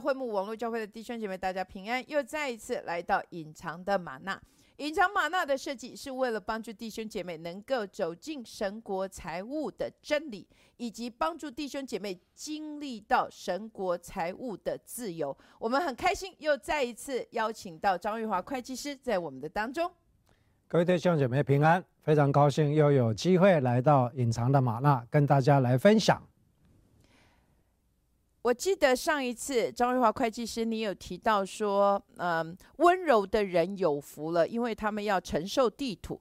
会幕网络教会的弟兄姐妹，大家平安！又再一次来到隐藏的玛纳。隐藏玛纳的设计是为了帮助弟兄姐妹能够走进神国财务的真理，以及帮助弟兄姐妹经历到神国财务的自由。我们很开心又再一次邀请到张玉华会计师在我们的当中。各位弟兄姐妹平安，非常高兴又有机会来到隐藏的玛纳，跟大家来分享。我记得上一次张瑞华会计师，你有提到说，嗯，温柔的人有福了，因为他们要承受地土。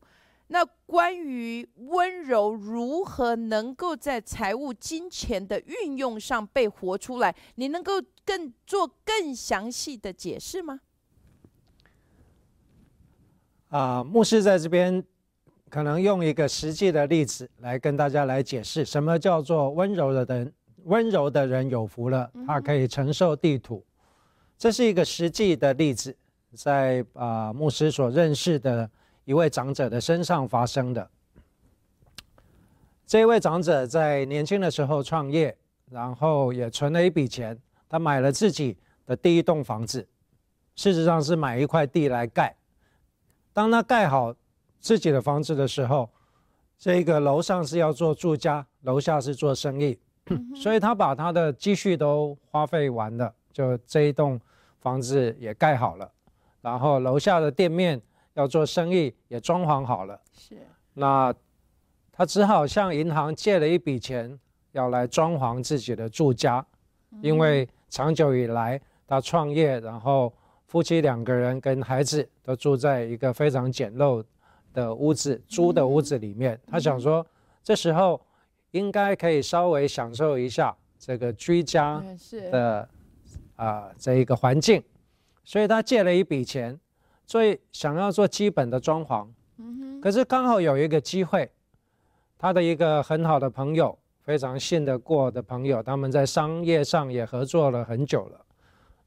那关于温柔如何能够在财务金钱的运用上被活出来，你能够更做更详细的解释吗？啊，牧师在这边可能用一个实际的例子来跟大家来解释，什么叫做温柔的人。温柔的人有福了，他可以承受地土。这是一个实际的例子，在啊牧师所认识的一位长者的身上发生的。这位长者在年轻的时候创业，然后也存了一笔钱，他买了自己的第一栋房子，事实上是买一块地来盖。当他盖好自己的房子的时候，这个楼上是要做住家，楼下是做生意。所以他把他的积蓄都花费完了，就这一栋房子也盖好了，然后楼下的店面要做生意也装潢好了。是，那他只好向银行借了一笔钱，要来装潢自己的住家，因为长久以来他创业，然后夫妻两个人跟孩子都住在一个非常简陋的屋子，租的屋子里面。他想说，这时候。应该可以稍微享受一下这个居家的啊这一个环境，所以他借了一笔钱，所以想要做基本的装潢。嗯哼。可是刚好有一个机会，他的一个很好的朋友，非常信得过的朋友，他们在商业上也合作了很久了，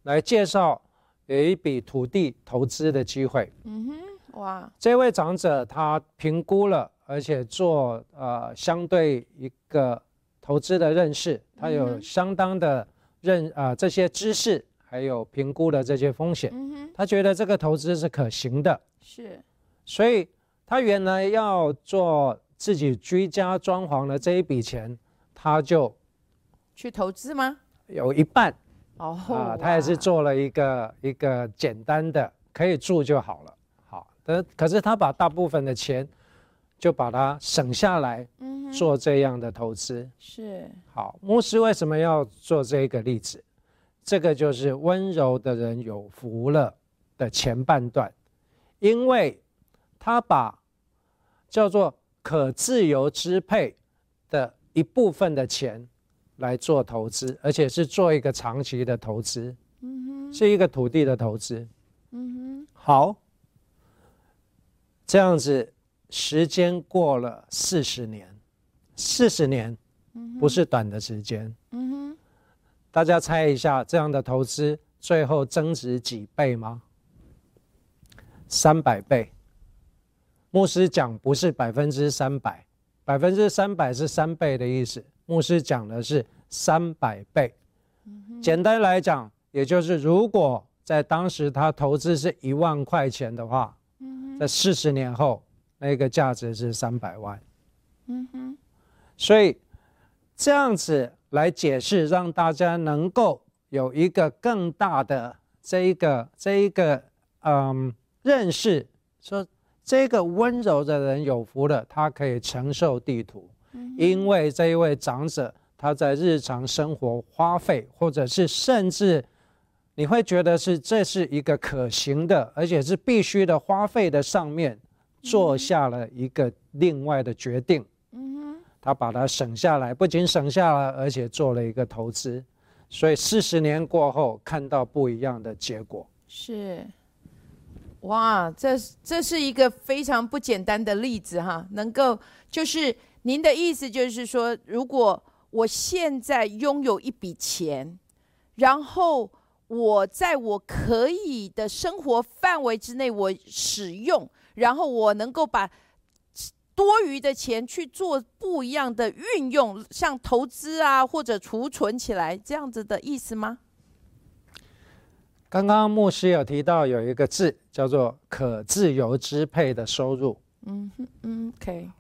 来介绍有一笔土地投资的机会。嗯哼，哇！这位长者他评估了。而且做呃相对一个投资的认识，他有相当的认啊这些知识，还有评估的这些风险，他觉得这个投资是可行的。是，所以他原来要做自己居家装潢的这一笔钱，他就去投资吗？有一半哦，啊，他也是做了一个一个简单的可以住就好了。好，但可是他把大部分的钱。就把它省下来，做这样的投资是好。牧师为什么要做这个例子？这个就是温柔的人有福了的前半段，因为他把叫做可自由支配的一部分的钱来做投资，而且是做一个长期的投资，嗯，是一个土地的投资，嗯哼，好，这样子。时间过了四十年，四十年不是短的时间。嗯哼，大家猜一下，这样的投资最后增值几倍吗？三百倍。牧师讲不是百分之三百，百分之三百是三倍的意思。牧师讲的是三百倍。简单来讲，也就是如果在当时他投资是一万块钱的话，在四十年后。那个价值是三百万，嗯哼，所以这样子来解释，让大家能够有一个更大的这一个这一个嗯认识，说这个温柔的人有福了，他可以承受地图，因为这一位长者他在日常生活花费，或者是甚至你会觉得是这是一个可行的，而且是必须的花费的上面。做下了一个另外的决定，嗯哼，他把它省下来，不仅省下来，而且做了一个投资，所以四十年过后看到不一样的结果。是，哇，这这是一个非常不简单的例子哈，能够就是您的意思就是说，如果我现在拥有一笔钱，然后我在我可以的生活范围之内，我使用。然后我能够把多余的钱去做不一样的运用，像投资啊，或者储存起来这样子的意思吗？刚刚牧师有提到有一个字叫做可自由支配的收入。嗯嗯，OK。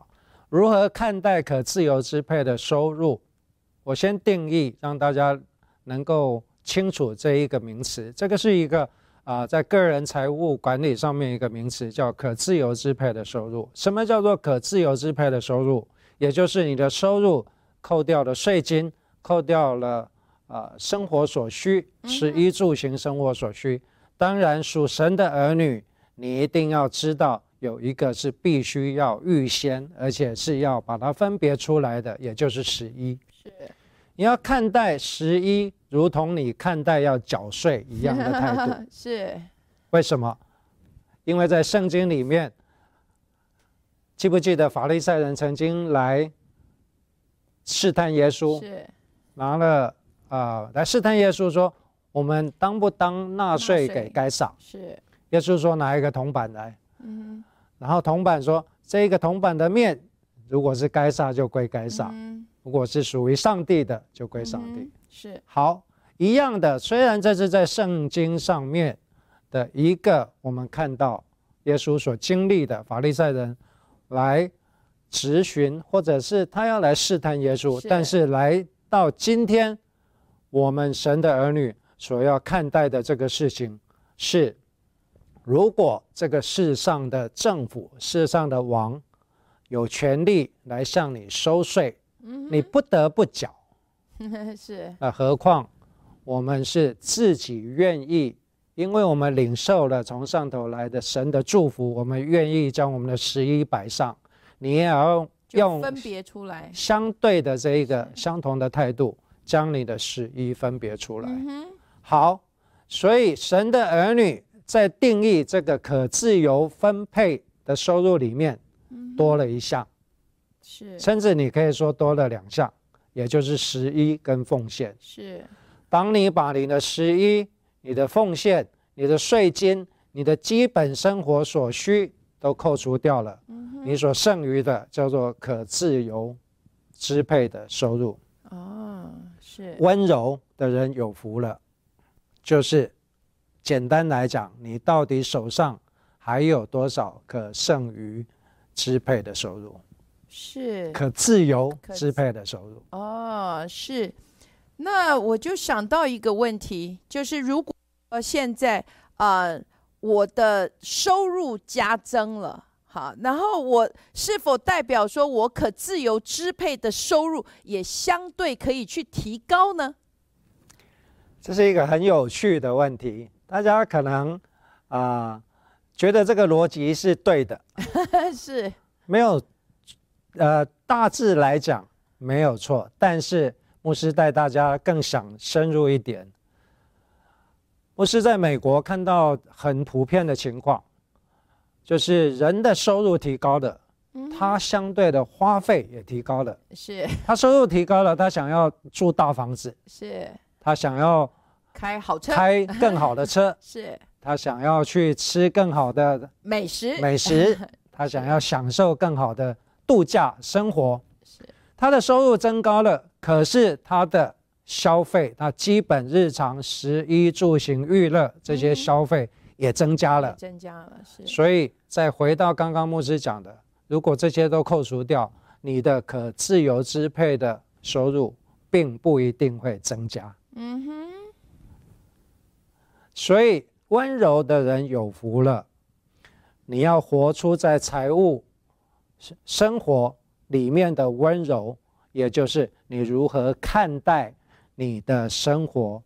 如何看待可自由支配的收入？我先定义，让大家能够清楚这一个名词。这个是一个啊，在个人财务管理上面一个名词，叫可自由支配的收入。什么叫做可自由支配的收入？也就是你的收入扣掉了税金，扣掉了啊生活所需，食衣住行生活所需。当然，属神的儿女，你一定要知道。有一个是必须要预先，而且是要把它分别出来的，也就是十一。是，你要看待十一，如同你看待要缴税一样的态度。是，为什么？因为在圣经里面，记不记得法利赛人曾经来试探耶稣？是，拿了啊来试探耶稣说：“我们当不当纳税给该撒？”是，耶稣说：“拿一个铜板来。”嗯。然后铜板说：“这个铜板的面，如果是该撒就归该撒；如果是属于上帝的，就归上帝。”是好一样的。虽然这是在圣经上面的一个，我们看到耶稣所经历的法利赛人来质询，或者是他要来试探耶稣，但是来到今天，我们神的儿女所要看待的这个事情是。如果这个世上的政府、世上的王有权利来向你收税，你不得不缴。是。那何况我们是自己愿意，因为我们领受了从上头来的神的祝福，我们愿意将我们的十一摆上。你也要用分别出来相对的这一个相同的态度，将你的十一分别出来。好，所以神的儿女。在定义这个可自由分配的收入里面，多了一项，是，甚至你可以说多了两项，也就是十一跟奉献。是，当你把你的十一、你的奉献、你的税金、你的基本生活所需都扣除掉了，你所剩余的叫做可自由支配的收入。哦，是，温柔的人有福了，就是。简单来讲，你到底手上还有多少可剩余支配的收入？是可自由支配的收入。哦，是。那我就想到一个问题，就是如果现在啊，我的收入加增了，好，然后我是否代表说我可自由支配的收入也相对可以去提高呢？这是一个很有趣的问题。大家可能啊觉得这个逻辑是对的，是没有呃大致来讲没有错，但是牧师带大家更想深入一点。牧师在美国看到很普遍的情况，就是人的收入提高了，他相对的花费也提高了。是。他收入提高了，他想要住大房子，是。他想要。开好车，开更好的车，是。他想要去吃更好的美食，美食，他想要享受更好的度假生活，是他的收入增高了，可是他的消费，他基本日常食衣住行娱乐这些消费也增加了，增加了，是。所以再回到刚刚牧师讲的，如果这些都扣除掉，你的可自由支配的收入并不一定会增加。嗯哼。所以，温柔的人有福了。你要活出在财务生活里面的温柔，也就是你如何看待你的生活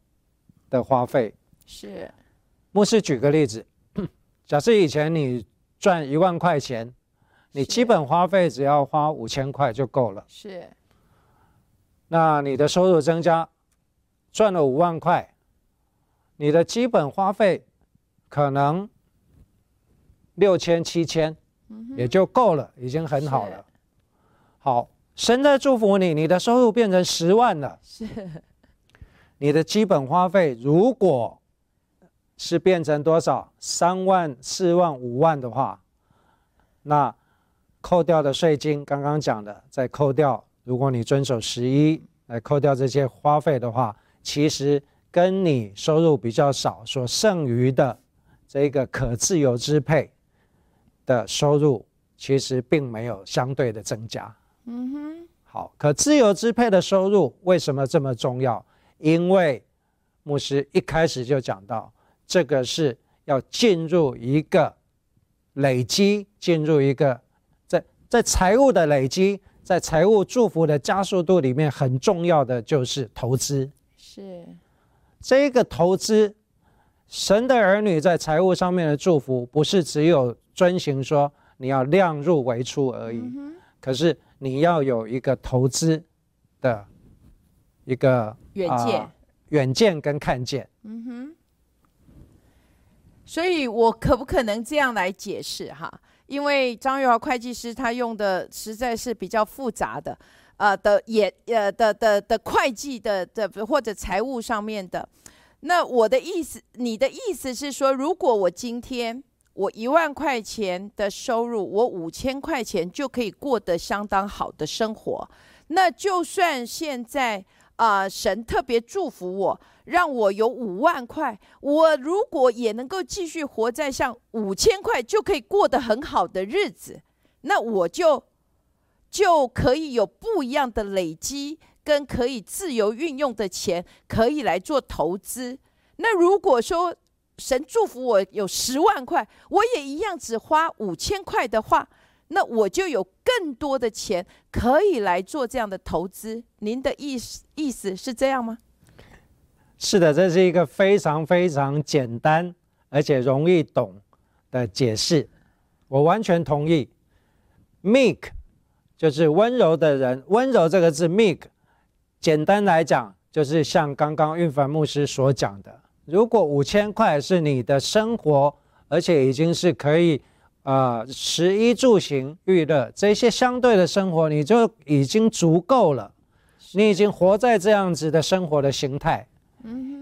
的花费。是。牧师举个例子，假设以前你赚一万块钱，你基本花费只要花五千块就够了。是。那你的收入增加，赚了五万块。你的基本花费可能六千七千，也就够了，已经很好了。好，神在祝福你，你的收入变成十万了。是。你的基本花费如果是变成多少？三万、四万、五万的话，那扣掉的税金，刚刚讲的，再扣掉，如果你遵守十一来扣掉这些花费的话，其实。跟你收入比较少所剩余的这个可自由支配的收入，其实并没有相对的增加。嗯哼。好，可自由支配的收入为什么这么重要？因为牧师一开始就讲到，这个是要进入一个累积，进入一个在在财务的累积，在财务祝福的加速度里面，很重要的就是投资。是。这个投资，神的儿女在财务上面的祝福，不是只有遵循说你要量入为出而已，可是你要有一个投资的一个远见、远见跟看见。嗯哼。所以我可不可能这样来解释哈？因为张玉华会计师他用的实在是比较复杂的。呃的也呃的的的会计的的或者财务上面的，那我的意思，你的意思是说，如果我今天我一万块钱的收入，我五千块钱就可以过得相当好的生活，那就算现在啊神特别祝福我，让我有五万块，我如果也能够继续活在像五千块就可以过得很好的日子，那我就。就可以有不一样的累积，跟可以自由运用的钱，可以来做投资。那如果说神祝福我有十万块，我也一样只花五千块的话，那我就有更多的钱可以来做这样的投资。您的意思意思是这样吗？是的，这是一个非常非常简单而且容易懂的解释，我完全同意。Meek 就是温柔的人，温柔这个字，meek，简单来讲，就是像刚刚运凡牧师所讲的，如果五千块是你的生活，而且已经是可以，呃，食衣住行娱乐这些相对的生活，你就已经足够了，你已经活在这样子的生活的形态，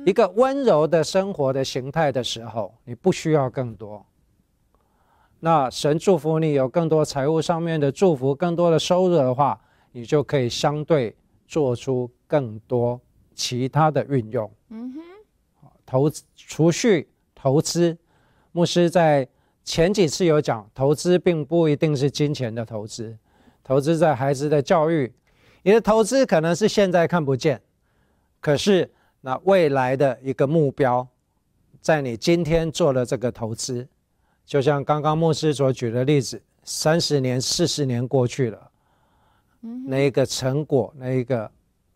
一个温柔的生活的形态的时候，你不需要更多。那神祝福你有更多财务上面的祝福，更多的收入的话，你就可以相对做出更多其他的运用。嗯哼，投资、储蓄、投资，牧师在前几次有讲，投资并不一定是金钱的投资，投资在孩子的教育，你的投资可能是现在看不见，可是那未来的一个目标，在你今天做了这个投资。就像刚刚牧师所举的例子，三十年、四十年过去了，那一个成果、那一个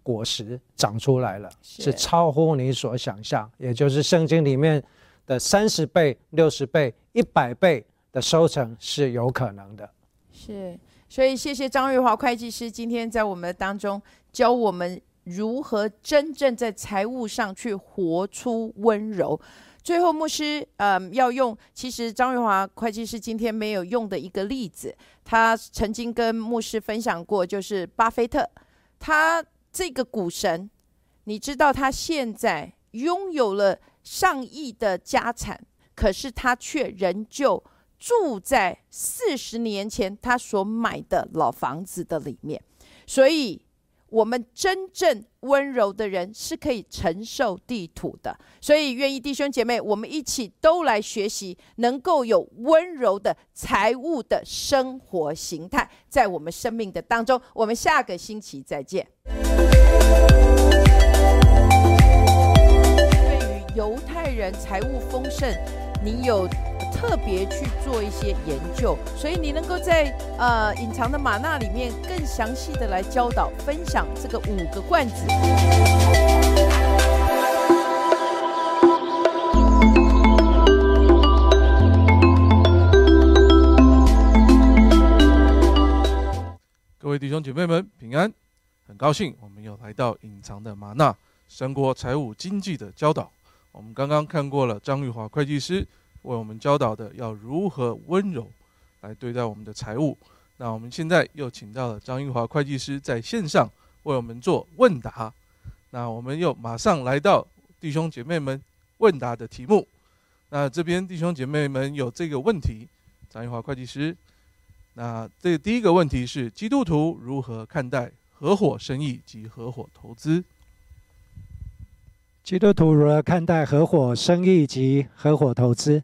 果实长出来了，是超乎你所想象，也就是圣经里面的三十倍、六十倍、一百倍的收成是有可能的。是，所以谢谢张瑞华会计师今天在我们当中教我们如何真正在财务上去活出温柔。最后，牧师，嗯，要用其实张瑞华会计师今天没有用的一个例子，他曾经跟牧师分享过，就是巴菲特，他这个股神，你知道他现在拥有了上亿的家产，可是他却仍旧住在四十年前他所买的老房子的里面，所以。我们真正温柔的人是可以承受地土的，所以愿意弟兄姐妹，我们一起都来学习，能够有温柔的财务的生活形态，在我们生命的当中。我们下个星期再见。对于犹太人财务丰盛，你有？特别去做一些研究，所以你能够在呃隐藏的玛纳里面更详细的来教导分享这个五个罐子。各位弟兄姐妹们平安，很高兴我们又来到隐藏的玛纳神国财务经济的教导。我们刚刚看过了张玉华会计师。为我们教导的要如何温柔来对待我们的财务。那我们现在又请到了张玉华会计师在线上为我们做问答。那我们又马上来到弟兄姐妹们问答的题目。那这边弟兄姐妹们有这个问题，张玉华会计师。那这第一个问题是：基督徒如何看待合伙生意及合伙投资？基督徒如何看待合伙生意及合伙投资？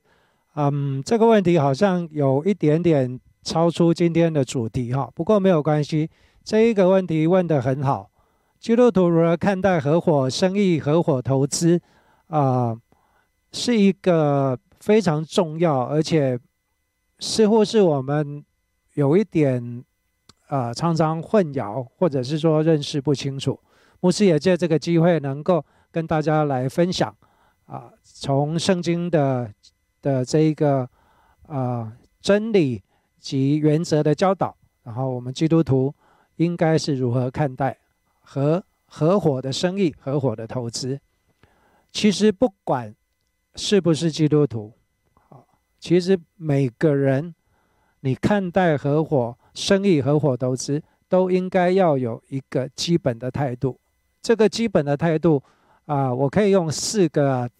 嗯，这个问题好像有一点点超出今天的主题哈。不过没有关系，这一个问题问得很好。基督徒如何看待合伙生意、合伙投资？啊，是一个非常重要，而且似乎是我们有一点啊常常混淆，或者是说认识不清楚。牧师也借这个机会能够。跟大家来分享，啊，从圣经的的这一个啊真理及原则的教导，然后我们基督徒应该是如何看待和合伙的生意、合伙的投资。其实不管是不是基督徒，啊，其实每个人你看待合伙生意、合伙投资，都应该要有一个基本的态度。这个基本的态度。啊，我可以用四个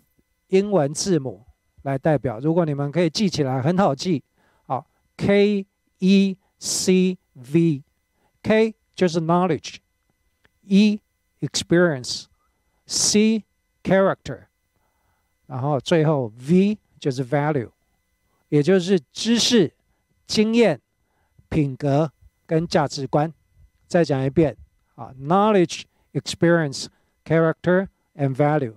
英文字母来代表。如果你们可以记起来，很好记。好，K E C V，K 就是 knowledge，E experience，C character，然后最后 V 就是 value，也就是知识、经验、品格跟价值观。再讲一遍啊，knowledge，experience，character。and value，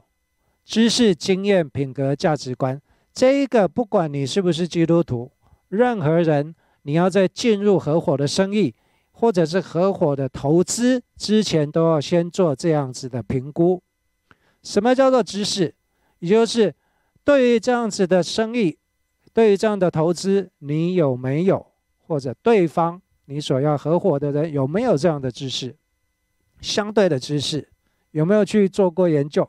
知识、经验、品格、价值观，这一个不管你是不是基督徒，任何人，你要在进入合伙的生意，或者是合伙的投资之前，都要先做这样子的评估。什么叫做知识？也就是对于这样子的生意，对于这样的投资，你有没有，或者对方你所要合伙的人有没有这样的知识？相对的知识。有没有去做过研究？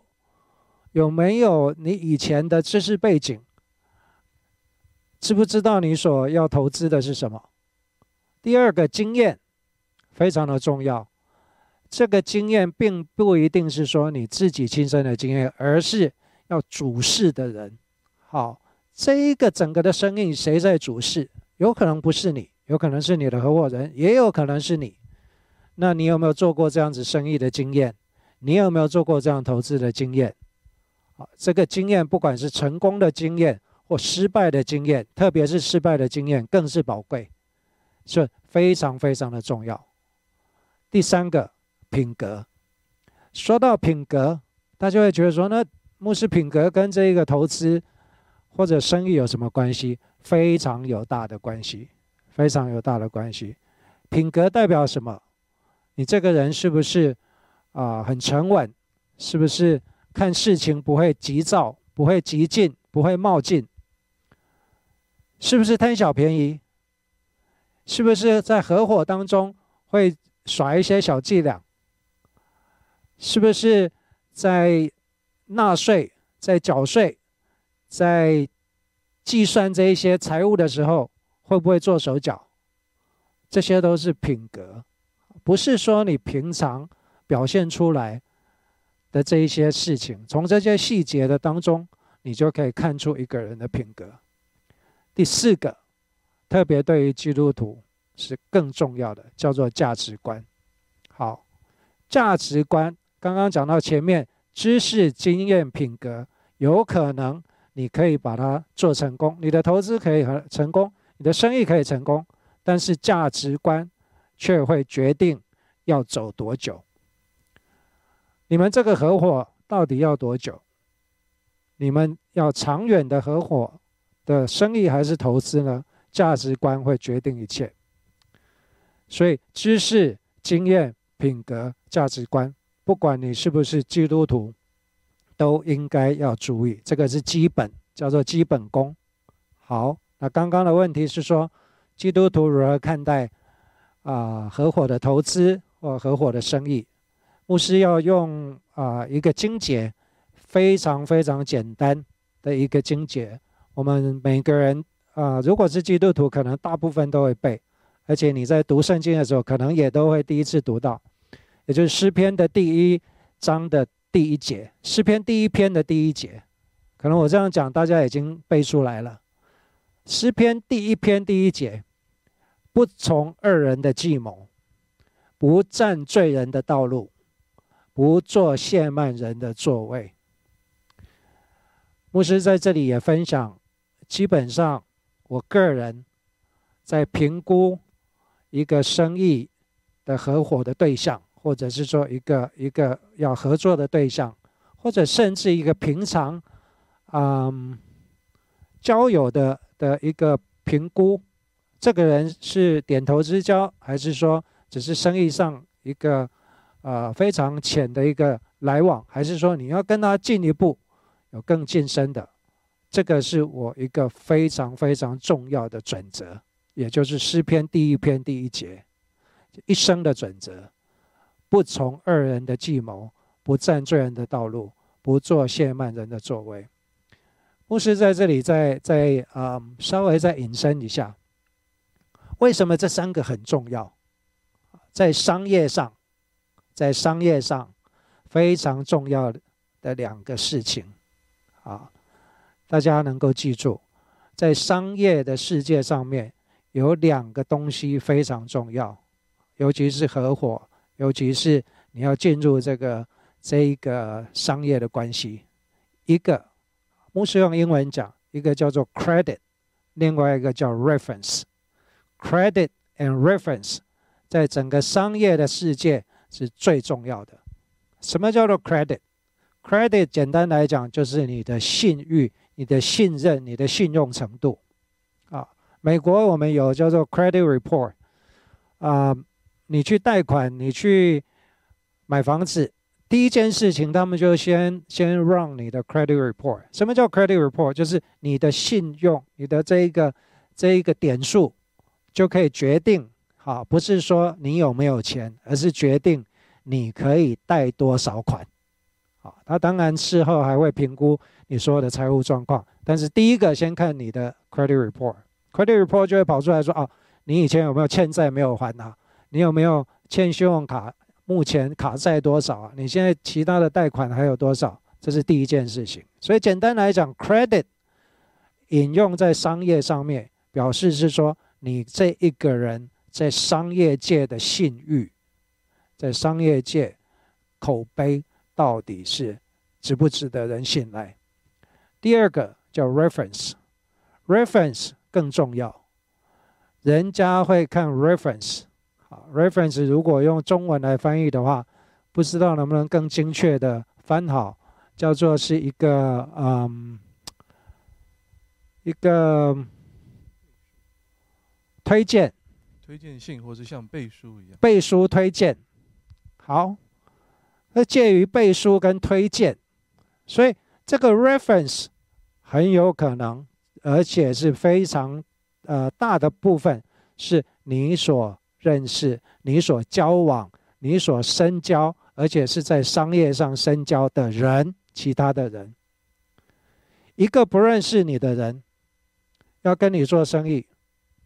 有没有你以前的知识背景？知不知道你所要投资的是什么？第二个经验非常的重要。这个经验并不一定是说你自己亲身的经验，而是要主事的人。好，这一个整个的生意谁在主事？有可能不是你，有可能是你的合伙人，也有可能是你。那你有没有做过这样子生意的经验？你有没有做过这样投资的经验？好，这个经验不管是成功的经验或失败的经验，特别是失败的经验更是宝贵，是非常非常的重要。第三个品格，说到品格，大家会觉得说，那牧师品格跟这一个投资或者生意有什么关系？非常有大的关系，非常有大的关系。品格代表什么？你这个人是不是？啊，很沉稳，是不是？看事情不会急躁，不会急进，不会冒进，是不是贪小便宜？是不是在合伙当中会耍一些小伎俩？是不是在纳税、在缴税、在计算这一些财务的时候，会不会做手脚？这些都是品格，不是说你平常。表现出来的这一些事情，从这些细节的当中，你就可以看出一个人的品格。第四个，特别对于基督徒是更重要的，叫做价值观。好，价值观刚刚讲到前面，知识、经验、品格，有可能你可以把它做成功，你的投资可以很成功，你的生意可以成功，但是价值观却会决定要走多久。你们这个合伙到底要多久？你们要长远的合伙的生意还是投资呢？价值观会决定一切。所以，知识、经验、品格、价值观，不管你是不是基督徒，都应该要注意。这个是基本，叫做基本功。好，那刚刚的问题是说，基督徒如何看待啊合伙的投资或合伙的生意？牧师要用啊一个经节，非常非常简单的一个经节。我们每个人啊，如果是基督徒，可能大部分都会背，而且你在读圣经的时候，可能也都会第一次读到，也就是诗篇的第一章的第一节，诗篇第一篇的第一节。可能我这样讲，大家已经背出来了。诗篇第一篇第一节，不从二人的计谋，不占罪人的道路。不做亵慢人的座位，牧师在这里也分享，基本上我个人在评估一个生意的合伙的对象，或者是说一个一个要合作的对象，或者甚至一个平常，嗯，交友的的一个评估，这个人是点头之交，还是说只是生意上一个呃非常浅的一个来往，还是说你要跟他进一步？有更近身的，这个是我一个非常非常重要的准则，也就是诗篇第一篇第一节，一生的准则：不从二人的计谋，不占罪人的道路，不做亵慢人的作为。牧师在这里再再啊稍微再引申一下，为什么这三个很重要？在商业上，在商业上非常重要的两个事情。啊，大家能够记住，在商业的世界上面，有两个东西非常重要，尤其是合伙，尤其是你要进入这个这一个商业的关系。一个，牧师用英文讲，一个叫做 credit，另外一个叫 reference。credit and reference 在整个商业的世界是最重要的。什么叫做 credit？Credit 简单来讲就是你的信誉、你的信任、你的信用程度。啊，美国我们有叫做 Credit Report。啊，你去贷款、你去买房子，第一件事情他们就先先让你的 Credit Report。什么叫 Credit Report？就是你的信用、你的这一个这一个点数就可以决定，好，不是说你有没有钱，而是决定你可以贷多少款。好他当然事后还会评估你所有的财务状况，但是第一个先看你的 credit report，credit report 就会跑出来说：哦，你以前有没有欠债没有还啊？你有没有欠信用卡？目前卡债多少啊？你现在其他的贷款还有多少？这是第一件事情。所以简单来讲，credit 引用在商业上面，表示是说你这一个人在商业界的信誉，在商业界口碑。到底是值不值得人信赖？第二个叫 reference，reference 更重要，人家会看 reference。好，reference 如果用中文来翻译的话，不知道能不能更精确的翻好，叫做是一个嗯，一个推荐，推荐信，或是像背书一样，背书推荐，好。那介于背书跟推荐，所以这个 reference 很有可能，而且是非常呃大的部分是你所认识、你所交往、你所深交，而且是在商业上深交的人，其他的人，一个不认识你的人要跟你做生意，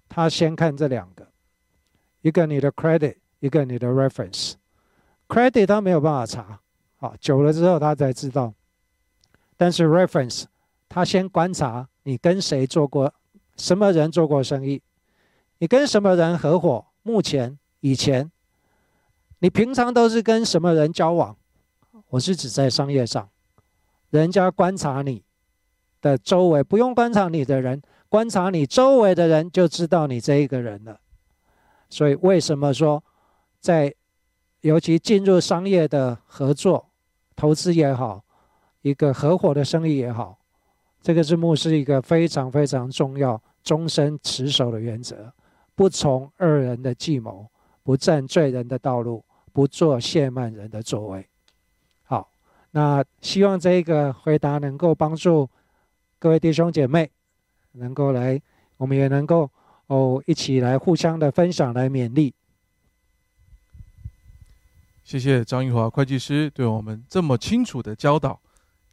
他先看这两个，一个你的 credit，一个你的 reference。Credit 他没有办法查，好久了之后他才知道。但是 Reference 他先观察你跟谁做过，什么人做过生意，你跟什么人合伙，目前以前，你平常都是跟什么人交往？我是指在商业上，人家观察你的周围，不用观察你的人，观察你周围的人就知道你这一个人了。所以为什么说在？尤其进入商业的合作、投资也好，一个合伙的生意也好，这个是牧师一个非常非常重要、终身持守的原则：不从二人的计谋，不占罪人的道路，不做亵慢人的作为。好，那希望这个回答能够帮助各位弟兄姐妹，能够来，我们也能够哦一起来互相的分享，来勉励。谢谢张玉华会计师对我们这么清楚的教导，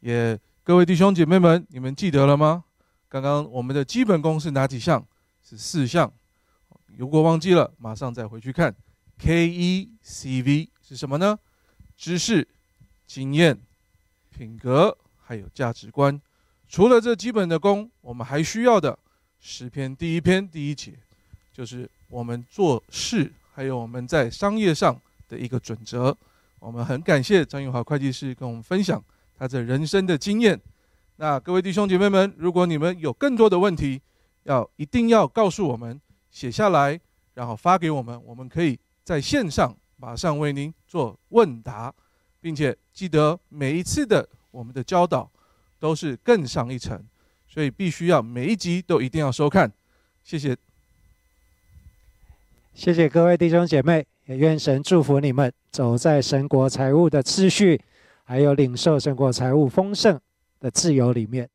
也各位弟兄姐妹们，你们记得了吗？刚刚我们的基本功是哪几项？是四项。如果忘记了，马上再回去看。K E C V 是什么呢？知识、经验、品格，还有价值观。除了这基本的功，我们还需要的十篇第一篇第一节，就是我们做事，还有我们在商业上。的一个准则，我们很感谢张玉华会计师跟我们分享他这人生的经验。那各位弟兄姐妹们，如果你们有更多的问题，要一定要告诉我们，写下来，然后发给我们，我们可以在线上马上为您做问答，并且记得每一次的我们的教导都是更上一层，所以必须要每一集都一定要收看。谢谢，谢谢各位弟兄姐妹，也愿神祝福你们，走在神国财务的秩序，还有领受神国财务丰盛。的自由里面。